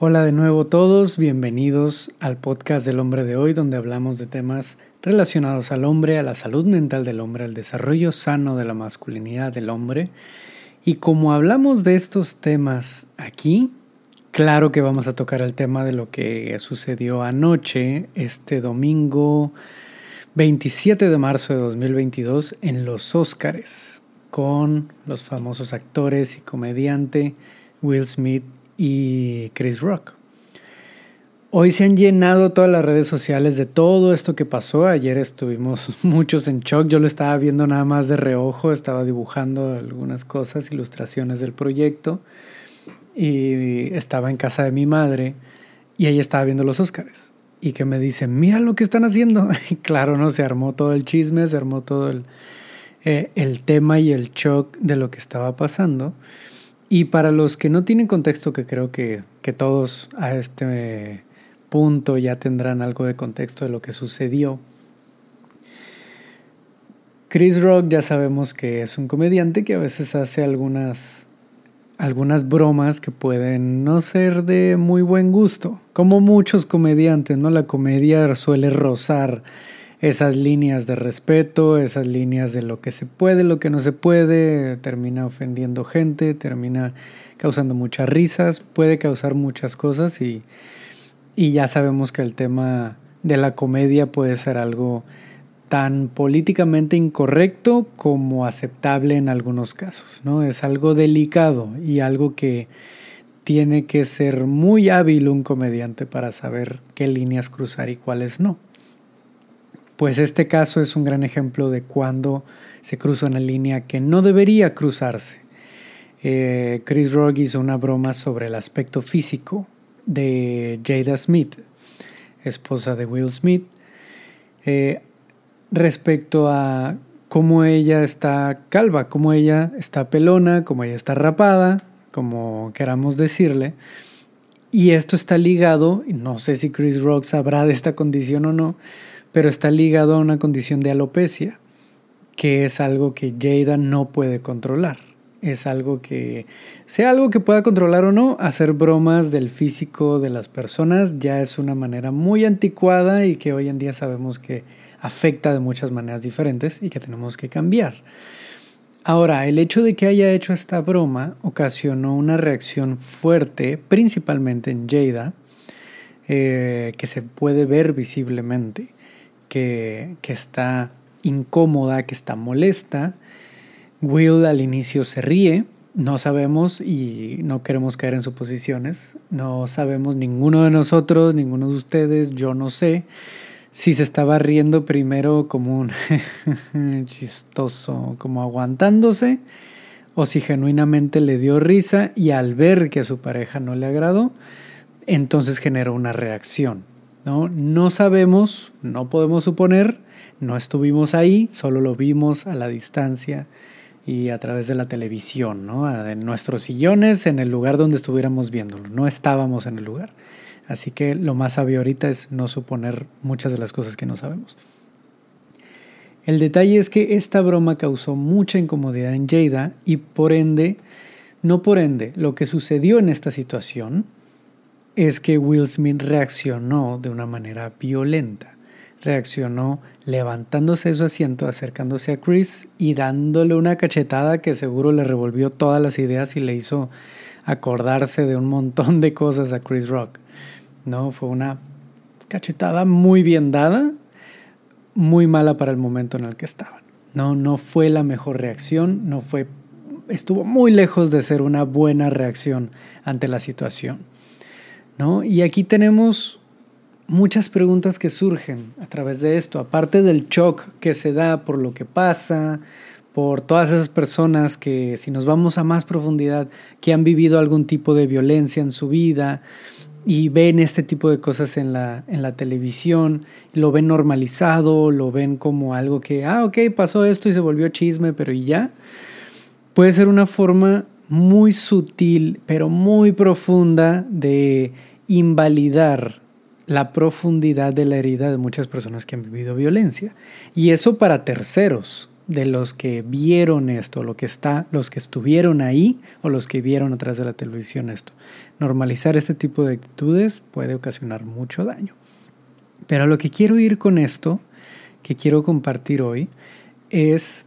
Hola de nuevo todos, bienvenidos al podcast del hombre de hoy donde hablamos de temas relacionados al hombre, a la salud mental del hombre, al desarrollo sano de la masculinidad del hombre. Y como hablamos de estos temas aquí, claro que vamos a tocar el tema de lo que sucedió anoche, este domingo 27 de marzo de 2022 en los Óscares con los famosos actores y comediante Will Smith y Chris Rock. Hoy se han llenado todas las redes sociales de todo esto que pasó. Ayer estuvimos muchos en shock. Yo lo estaba viendo nada más de reojo, estaba dibujando algunas cosas, ilustraciones del proyecto. Y estaba en casa de mi madre y ella estaba viendo los Óscares. Y que me dice, mira lo que están haciendo. Y claro, no, se armó todo el chisme, se armó todo el, eh, el tema y el shock de lo que estaba pasando. Y para los que no tienen contexto, que creo que, que todos a este punto ya tendrán algo de contexto de lo que sucedió. Chris Rock ya sabemos que es un comediante que a veces hace algunas, algunas bromas que pueden no ser de muy buen gusto, como muchos comediantes, ¿no? La comedia suele rozar esas líneas de respeto, esas líneas de lo que se puede, lo que no se puede, termina ofendiendo gente, termina causando muchas risas, puede causar muchas cosas y, y ya sabemos que el tema de la comedia puede ser algo tan políticamente incorrecto como aceptable en algunos casos, ¿no? Es algo delicado y algo que tiene que ser muy hábil un comediante para saber qué líneas cruzar y cuáles no. Pues este caso es un gran ejemplo de cuando se cruza una línea que no debería cruzarse. Eh, Chris Rock hizo una broma sobre el aspecto físico de Jada Smith, esposa de Will Smith, eh, respecto a cómo ella está calva, cómo ella está pelona, cómo ella está rapada, como queramos decirle. Y esto está ligado, no sé si Chris Rock sabrá de esta condición o no, pero está ligado a una condición de alopecia, que es algo que Jada no puede controlar. Es algo que, sea algo que pueda controlar o no, hacer bromas del físico de las personas ya es una manera muy anticuada y que hoy en día sabemos que afecta de muchas maneras diferentes y que tenemos que cambiar. Ahora, el hecho de que haya hecho esta broma ocasionó una reacción fuerte, principalmente en Jada, eh, que se puede ver visiblemente que, está incómoda, que está molesta. Will al inicio se ríe, no sabemos y no queremos caer en suposiciones, no sabemos ninguno de nosotros, ninguno de ustedes, yo no sé si se estaba riendo primero como un chistoso, como aguantándose, o si genuinamente le dio risa y al ver que a su pareja no le agradó, entonces generó una reacción. ¿No? No sabemos, no podemos suponer, no estuvimos ahí, solo lo vimos a la distancia y a través de la televisión, ¿no? En nuestros sillones, en el lugar donde estuviéramos viéndolo, no estábamos en el lugar. Así que lo más sabio ahorita es no suponer muchas de las cosas que no sabemos. El detalle es que esta broma causó mucha incomodidad en Jada y por ende, no por ende, lo que sucedió en esta situación es que Will Smith reaccionó de una manera violenta. Reaccionó levantándose de su asiento, acercándose a Chris y dándole una cachetada que seguro le revolvió todas las ideas y le hizo acordarse de un montón de cosas a Chris Rock. No, fue una cachetada muy bien dada, muy mala para el momento en el que estaban. No, no fue la mejor reacción, no fue estuvo muy lejos de ser una buena reacción ante la situación. Y aquí tenemos muchas preguntas que surgen a través de esto, aparte del shock que se da por lo que pasa, por todas esas personas que, si nos vamos a más profundidad, que han vivido algún tipo de violencia en su vida y ven este tipo de cosas en la, en la televisión, lo ven normalizado, lo ven como algo que, ah, ok, pasó esto y se volvió chisme, pero y ya, puede ser una forma muy sutil, pero muy profunda de invalidar la profundidad de la herida de muchas personas que han vivido violencia. Y eso para terceros, de los que vieron esto, lo que está, los que estuvieron ahí o los que vieron atrás de la televisión esto. normalizar este tipo de actitudes puede ocasionar mucho daño. Pero lo que quiero ir con esto, que quiero compartir hoy, es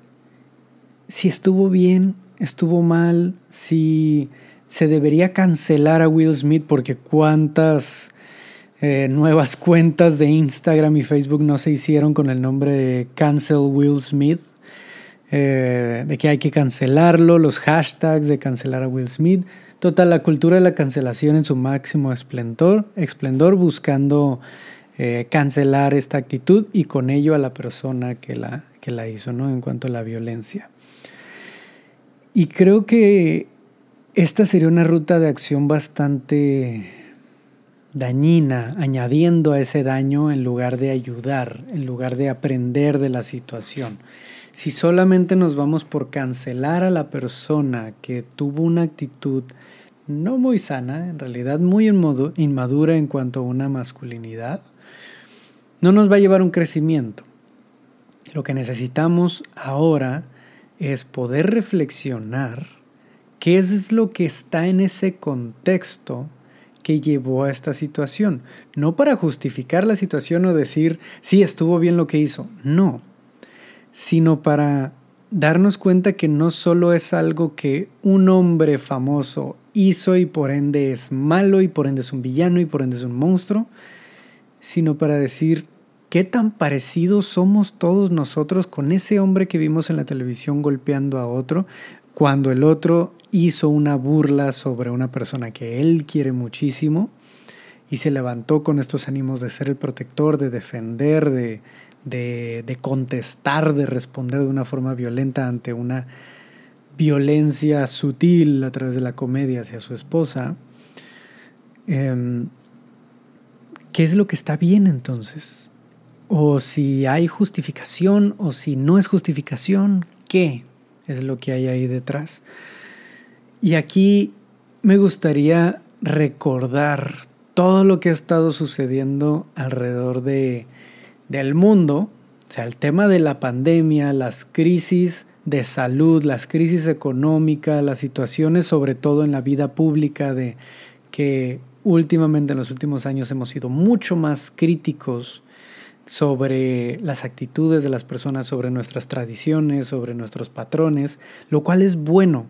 si estuvo bien, estuvo mal, si se debería cancelar a Will Smith porque cuántas eh, nuevas cuentas de Instagram y Facebook no se hicieron con el nombre de Cancel Will Smith, eh, de que hay que cancelarlo, los hashtags de cancelar a Will Smith. Total, la cultura de la cancelación en su máximo esplendor, esplendor buscando eh, cancelar esta actitud y con ello a la persona que la, que la hizo, ¿no? En cuanto a la violencia. Y creo que esta sería una ruta de acción bastante dañina, añadiendo a ese daño en lugar de ayudar, en lugar de aprender de la situación. Si solamente nos vamos por cancelar a la persona que tuvo una actitud no muy sana, en realidad muy inmadura en cuanto a una masculinidad, no nos va a llevar un crecimiento. Lo que necesitamos ahora es poder reflexionar qué es lo que está en ese contexto que llevó a esta situación. No para justificar la situación o decir, sí, estuvo bien lo que hizo. No, sino para darnos cuenta que no solo es algo que un hombre famoso hizo y por ende es malo y por ende es un villano y por ende es un monstruo, sino para decir, ¿Qué tan parecidos somos todos nosotros con ese hombre que vimos en la televisión golpeando a otro cuando el otro hizo una burla sobre una persona que él quiere muchísimo y se levantó con estos ánimos de ser el protector, de defender, de, de, contestar, de responder de una forma violenta ante una violencia sutil a través de la comedia hacia su esposa? Em, ¿Qué es lo que está bien entonces? o si hay justificación o si no es justificación, ¿qué es lo que hay ahí detrás? Y aquí me gustaría recordar todo lo que ha estado sucediendo alrededor de, del mundo, o sea, el tema de la pandemia, las crisis de salud, las crisis económicas, las situaciones sobre todo en la vida pública de que últimamente en los últimos años hemos sido mucho más críticos sobre las actitudes de las personas, sobre nuestras tradiciones, sobre nuestros patrones, lo cual es bueno,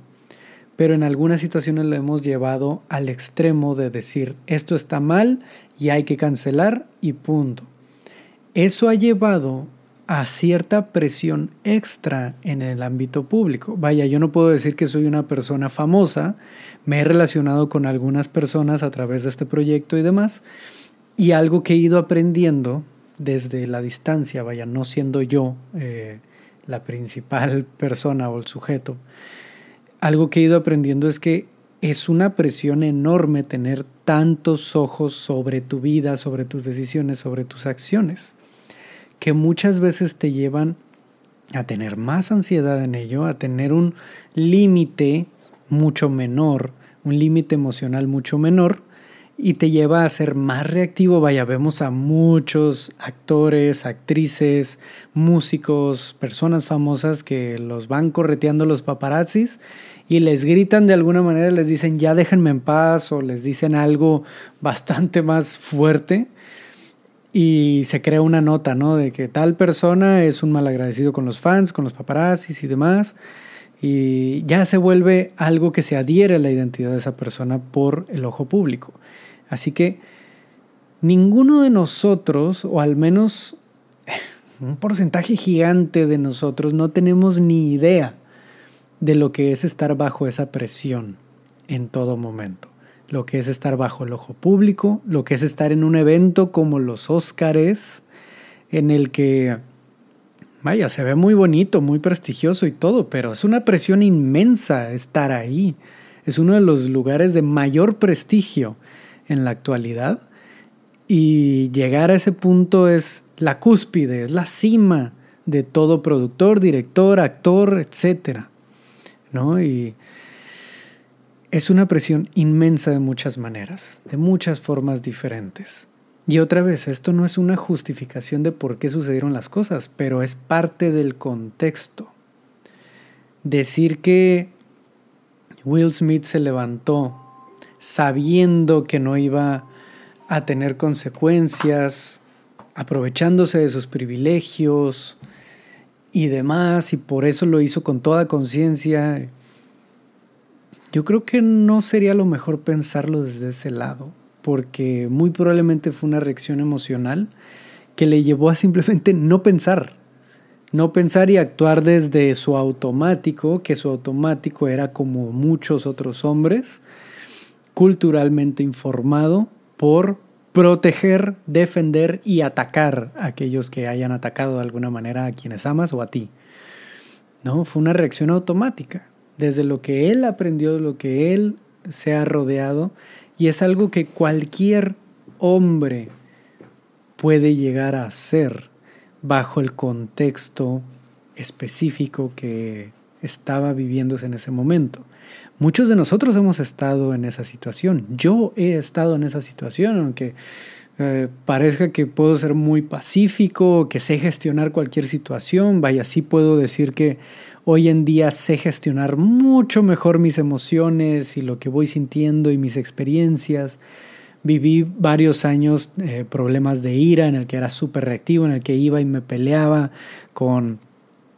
pero en algunas situaciones lo hemos llevado al extremo de decir esto está mal y hay que cancelar y punto. Eso ha llevado a cierta presión extra en el ámbito público. Vaya, yo no puedo decir que soy una persona famosa, me he relacionado con algunas personas a través de este proyecto y demás, y algo que he ido aprendiendo desde la distancia, vaya, no siendo yo eh, la principal persona o el sujeto, algo que he ido aprendiendo es que es una presión enorme tener tantos ojos sobre tu vida, sobre tus decisiones, sobre tus acciones, que muchas veces te llevan a tener más ansiedad en ello, a tener un límite mucho menor, un límite emocional mucho menor, y te lleva a ser más reactivo. Vaya, vemos a muchos actores, actrices, músicos, personas famosas que los van correteando los paparazzis y les gritan de alguna manera, les dicen ya déjenme en paz o les dicen algo bastante más fuerte y se crea una nota, ¿no? De que tal persona es un malagradecido con los fans, con los paparazzis y demás. Y ya se vuelve algo que se adhiere a la identidad de esa persona por el ojo público. Así que ninguno de nosotros, o al menos un porcentaje gigante de nosotros, no tenemos ni idea de lo que es estar bajo esa presión en todo momento. Lo que es estar bajo el ojo público, lo que es estar en un evento como los Óscares, en el que, vaya, se ve muy bonito, muy prestigioso y todo, pero es una presión inmensa estar ahí. Es uno de los lugares de mayor prestigio en la actualidad. Y llegar a ese punto es la cúspide, es la cima de todo productor, director, actor, etc. ¿no? Y es una presión inmensa de muchas maneras, de muchas formas diferentes. Y otra vez, esto no es una justificación de por qué sucedieron las cosas, pero es parte del contexto. Decir que Will Smith se levantó sabiendo que no iba a tener consecuencias, aprovechándose de sus privilegios y demás, y por eso lo hizo con toda conciencia. Yo creo que no sería lo mejor pensarlo desde ese lado, porque muy probablemente fue una reacción emocional que le llevó a simplemente no pensar, no pensar y actuar desde su automático, que su automático era como muchos otros hombres, culturalmente informado por proteger, defender y atacar a aquellos que hayan atacado de alguna manera a quienes amas o a ti. No, fue una reacción automática, desde lo que él aprendió, lo que él se ha rodeado, y es algo que cualquier hombre puede llegar a hacer bajo el contexto específico que estaba viviéndose en ese momento. Muchos de nosotros hemos estado en esa situación. Yo he estado en esa situación, aunque eh, parezca que puedo ser muy pacífico, que sé gestionar cualquier situación. Vaya, sí puedo decir que hoy en día sé gestionar mucho mejor mis emociones y lo que voy sintiendo y mis experiencias. Viví varios años eh, problemas de ira en el que era súper reactivo, en el que iba y me peleaba con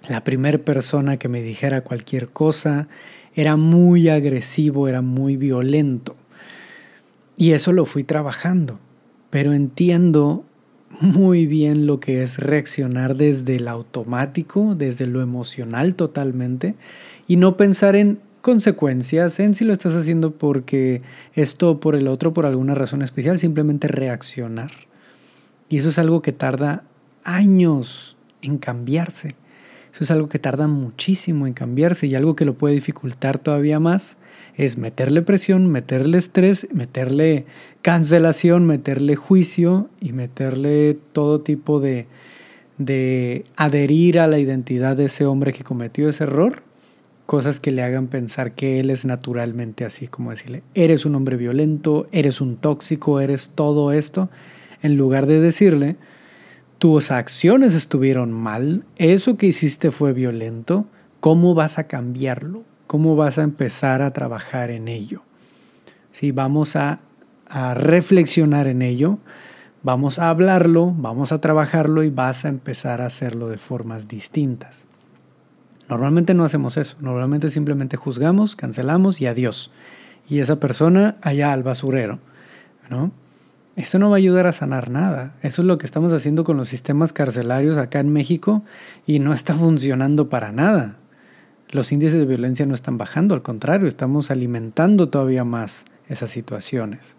la primera persona que me dijera cualquier cosa era muy agresivo, era muy violento. Y eso lo fui trabajando, pero entiendo muy bien lo que es reaccionar desde el automático, desde lo emocional totalmente, y no pensar en consecuencias, en si lo estás haciendo porque esto por el otro, por alguna razón especial, simplemente reaccionar. Y eso es algo que tarda años en cambiarse. Eso es algo que tarda muchísimo en cambiarse y algo que lo puede dificultar todavía más es meterle presión, meterle estrés, meterle cancelación, meterle juicio y meterle todo tipo de, de adherir a la identidad de ese hombre que cometió ese error, cosas que le hagan pensar que él es naturalmente así, como decirle, eres un hombre violento, eres un tóxico, eres todo esto, en lugar de decirle, tus acciones estuvieron mal, eso que hiciste fue violento, ¿cómo vas a cambiarlo? ¿Cómo vas a empezar a trabajar en ello? Si vamos a, a reflexionar en ello, vamos a hablarlo, vamos a trabajarlo y vas a empezar a hacerlo de formas distintas. Normalmente no hacemos eso, normalmente simplemente juzgamos, cancelamos y adiós. Y esa persona allá al basurero, ¿no? Eso no va a ayudar a sanar nada. Eso es lo que estamos haciendo con los sistemas carcelarios acá en México y no está funcionando para nada. Los índices de violencia no están bajando, al contrario, estamos alimentando todavía más esas situaciones.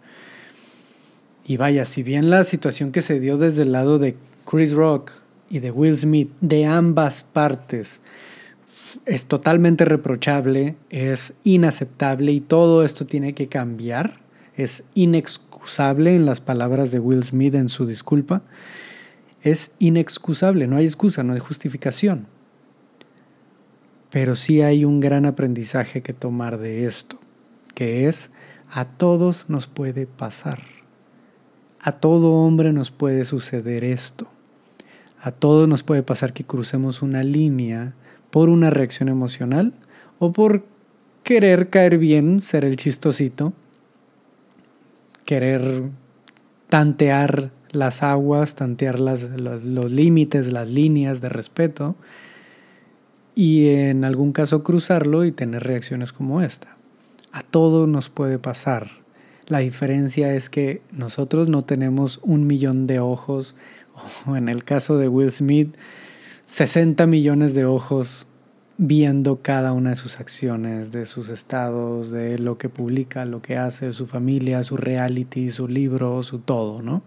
Y vaya, si bien la situación que se dio desde el lado de Chris Rock y de Will Smith, de ambas partes, es totalmente reprochable, es inaceptable y todo esto tiene que cambiar, es inexcusable en las palabras de Will Smith en su disculpa, es inexcusable, no hay excusa, no hay justificación. Pero sí hay un gran aprendizaje que tomar de esto, que es a todos nos puede pasar. A todo hombre nos puede suceder esto. A todos nos puede pasar que crucemos una línea por una reacción emocional o por querer caer bien, ser el chistosito, querer tantear las aguas, tantear los límites, las líneas de respeto y en algún caso cruzarlo y tener reacciones como esta. A todo nos puede pasar. La diferencia es que nosotros no tenemos un millón de ojos, o en el caso de Will Smith, 60 millones de ojos viendo cada una de sus acciones, de sus estados, de lo que publica, lo que hace, su familia, su reality, su libro, su todo, ¿no?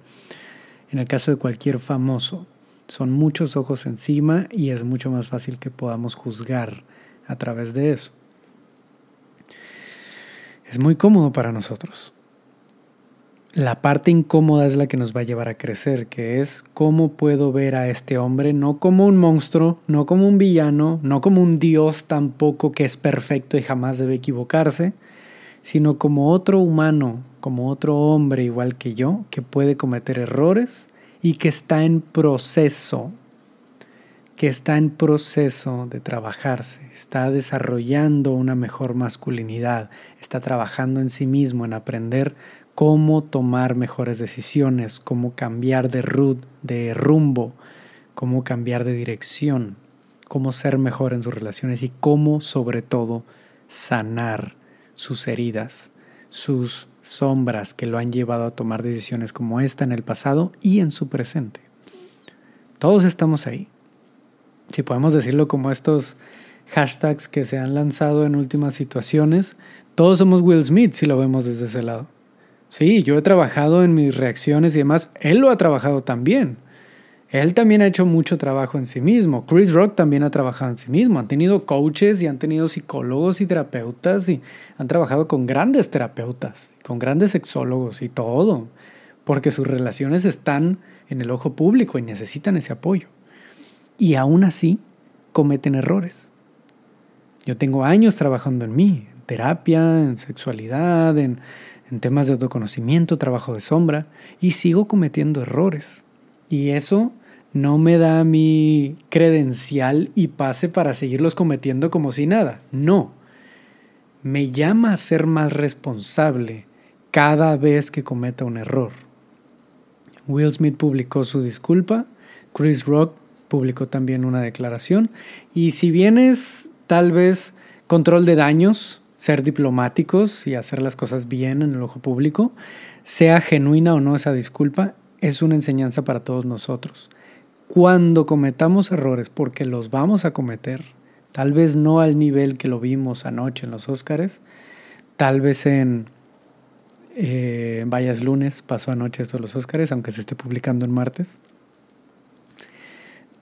En el caso de cualquier famoso, son muchos ojos encima y es mucho más fácil que podamos juzgar a través de eso. Es muy cómodo para nosotros la parte incómoda es la que nos va a llevar a crecer, que es cómo puedo ver a este hombre no como un monstruo, no como un villano, no como un dios tampoco que es perfecto y jamás debe equivocarse, sino como otro humano, como otro hombre igual que yo, que puede cometer errores y que está en proceso, que está en proceso de trabajarse, está desarrollando una mejor masculinidad, está trabajando en sí mismo, en aprender cómo tomar mejores decisiones, cómo cambiar de, de rumbo, cómo cambiar de dirección, cómo ser mejor en sus relaciones y cómo sobre todo sanar sus heridas, sus sombras que lo han llevado a tomar decisiones como esta en el pasado y en su presente. Todos estamos ahí si podemos decirlo como estos hashtags que se han lanzado en últimas situaciones, todos somos Will Smith si lo vemos desde ese lado. Sí, yo he trabajado en mis reacciones y demás, él lo ha trabajado también. Él también ha hecho mucho trabajo en sí mismo. Chris Rock también ha trabajado en sí mismo. Han tenido coaches y han tenido psicólogos y terapeutas y han trabajado con grandes terapeutas, con grandes sexólogos y todo, porque sus relaciones están en el ojo público y necesitan ese apoyo y aún así cometen errores. Yo tengo años trabajando en mí, en terapia, en sexualidad, en, temas de autoconocimiento, trabajo de sombra, y sigo cometiendo errores. Y eso no me da mi credencial y pase para seguirlos cometiendo como si nada. No. Me llama a ser más responsable cada vez que cometa un error. Will Smith publicó su disculpa, Chris Rock publicó también una declaración. Y si bien es tal vez control de daños, ser diplomáticos y hacer las cosas bien en el ojo público, sea genuina o no esa disculpa, es una enseñanza para todos nosotros. Cuando cometamos errores, porque los vamos a cometer, tal vez no al nivel que lo vimos anoche en los Óscares, tal vez en eh, Vayas Lunes, pasó anoche esto de los Óscares, aunque se esté publicando en martes.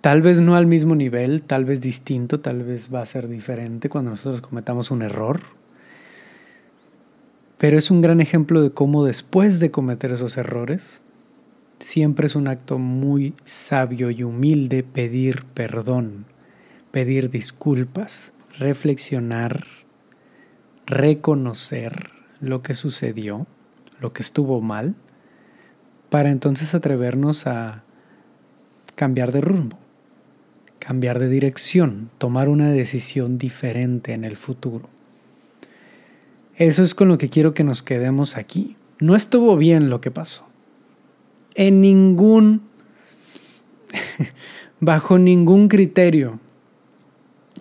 Tal vez no al mismo nivel, tal vez distinto, tal vez va a ser diferente cuando nosotros cometamos un error. Pero es un gran ejemplo de cómo después de cometer esos errores, siempre es un acto muy sabio y humilde pedir perdón, pedir disculpas, reflexionar, reconocer lo que sucedió, lo que estuvo mal, para entonces atrevernos a cambiar de rumbo cambiar de dirección, tomar una decisión diferente en el futuro. Eso es con lo que quiero que nos quedemos aquí. No estuvo bien lo que pasó. En ningún, bajo ningún criterio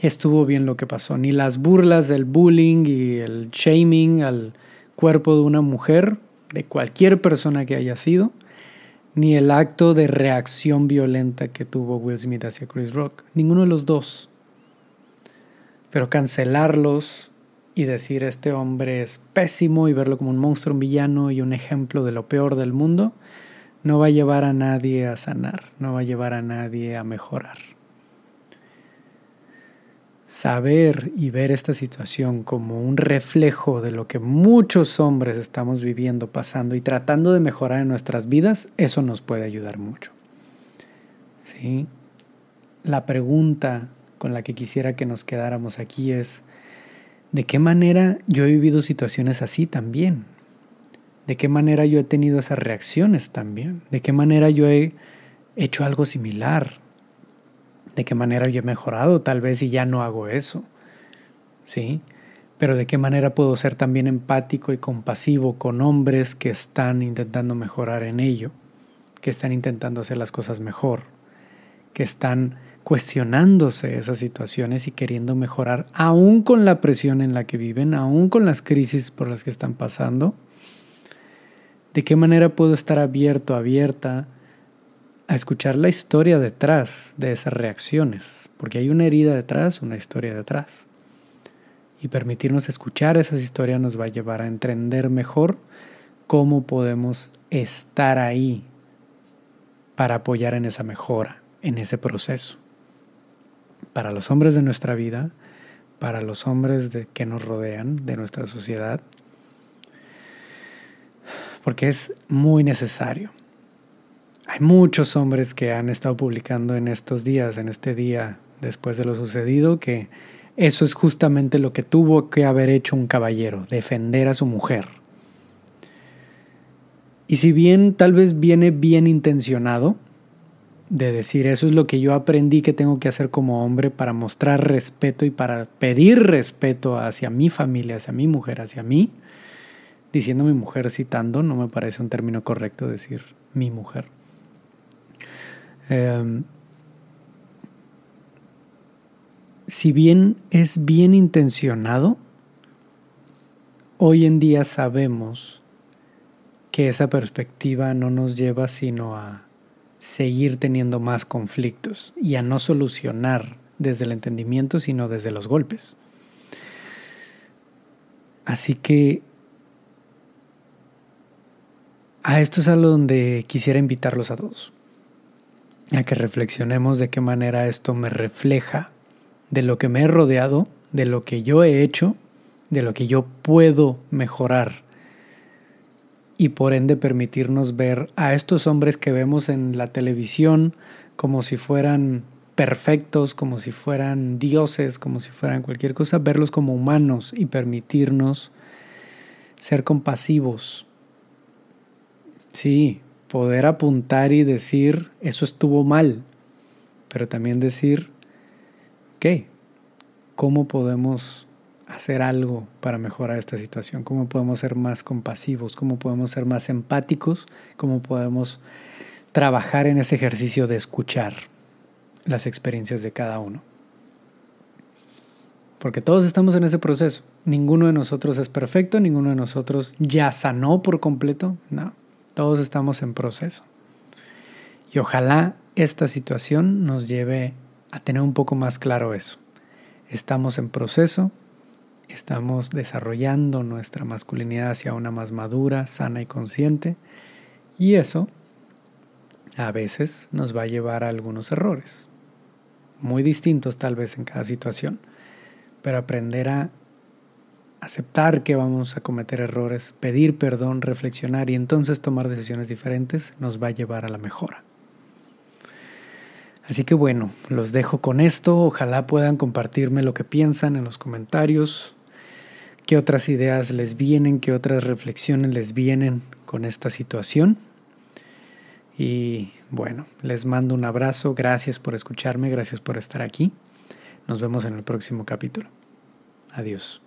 estuvo bien lo que pasó. Ni las burlas del bullying y el shaming al cuerpo de una mujer, de cualquier persona que haya sido, ni el acto de reacción violenta que tuvo Will Smith hacia Chris Rock. Ninguno de los dos. Pero cancelarlos y decir este hombre es pésimo y verlo como un monstruo, un villano y un ejemplo de lo peor del mundo, no va a llevar a nadie a sanar, no va a llevar a nadie a mejorar saber y ver esta situación como un reflejo de lo que muchos hombres estamos viviendo, pasando y tratando de mejorar en nuestras vidas, eso nos puede ayudar mucho. ¿Sí? La pregunta con la que quisiera que nos quedáramos aquí es, ¿de qué manera yo he vivido situaciones así también? ¿De qué manera yo he tenido esas reacciones también? ¿De qué manera yo he hecho algo similar? de qué manera yo he mejorado tal vez y ya no hago eso. ¿Sí? Pero de qué manera puedo ser también empático y compasivo con hombres que están intentando mejorar en ello, que están intentando hacer las cosas mejor, que están cuestionándose esas situaciones y queriendo mejorar, aún con la presión en la que viven, aún con las crisis por las que están pasando. ¿De qué manera puedo estar abierto, abierta a escuchar la historia detrás de esas reacciones, porque hay una herida detrás, una historia detrás. Y permitirnos escuchar esas historias nos va a llevar a entender mejor cómo podemos estar ahí para apoyar en esa mejora, en ese proceso. Para los hombres de nuestra vida, para los hombres de, que nos rodean, de nuestra sociedad, porque es muy necesario. Hay muchos hombres que han estado publicando en estos días, en este día después de lo sucedido, que eso es justamente lo que tuvo que haber hecho un caballero, defender a su mujer. Y si bien tal vez viene bien intencionado, de decir, eso es lo que yo aprendí que tengo que hacer como hombre para mostrar respeto y para pedir respeto hacia mi familia, hacia mi mujer, hacia mí. Diciendo mi mujer citando, no me parece un término correcto decir mi mujer. Em, si bien es bien intencionado, hoy en día sabemos que esa perspectiva no nos lleva sino a seguir teniendo más conflictos y a no solucionar desde el entendimiento, sino desde los golpes. Así que a esto es a donde quisiera invitarlos a todos, a que reflexionemos de qué manera esto me refleja de lo que me he rodeado, de lo que yo he hecho, de lo que yo puedo mejorar y por ende permitirnos ver a estos hombres que vemos en la televisión como si fueran perfectos, como si fueran dioses, como si fueran cualquier cosa, verlos como humanos y permitirnos ser compasivos. Sí, poder apuntar y decir, eso estuvo mal, pero también decir, ok, ¿cómo podemos hacer algo para mejorar esta situación? ¿Cómo podemos ser más compasivos? ¿Cómo podemos ser más empáticos? ¿Cómo podemos trabajar en ese ejercicio de escuchar las experiencias de cada uno? Porque todos estamos en ese proceso. Ninguno de nosotros es perfecto, ninguno de nosotros ya sanó por completo. No, todos estamos en proceso. Y ojalá esta situación nos lleve a tener un poco más claro eso. Estamos en proceso, estamos desarrollando nuestra masculinidad hacia una más madura, sana y consciente, y eso a veces nos va a llevar a algunos errores, muy distintos tal vez en cada situación, pero aprender a aceptar que vamos a cometer errores, pedir perdón, reflexionar y entonces tomar decisiones diferentes nos va a llevar a la mejora. Así que bueno, los dejo con esto. Ojalá puedan compartirme lo que piensan en los comentarios, qué otras ideas les vienen, qué otras reflexiones les vienen con esta situación. Y bueno, les mando un abrazo. Gracias por escucharme, gracias por estar aquí. Nos vemos en el próximo capítulo. Adiós.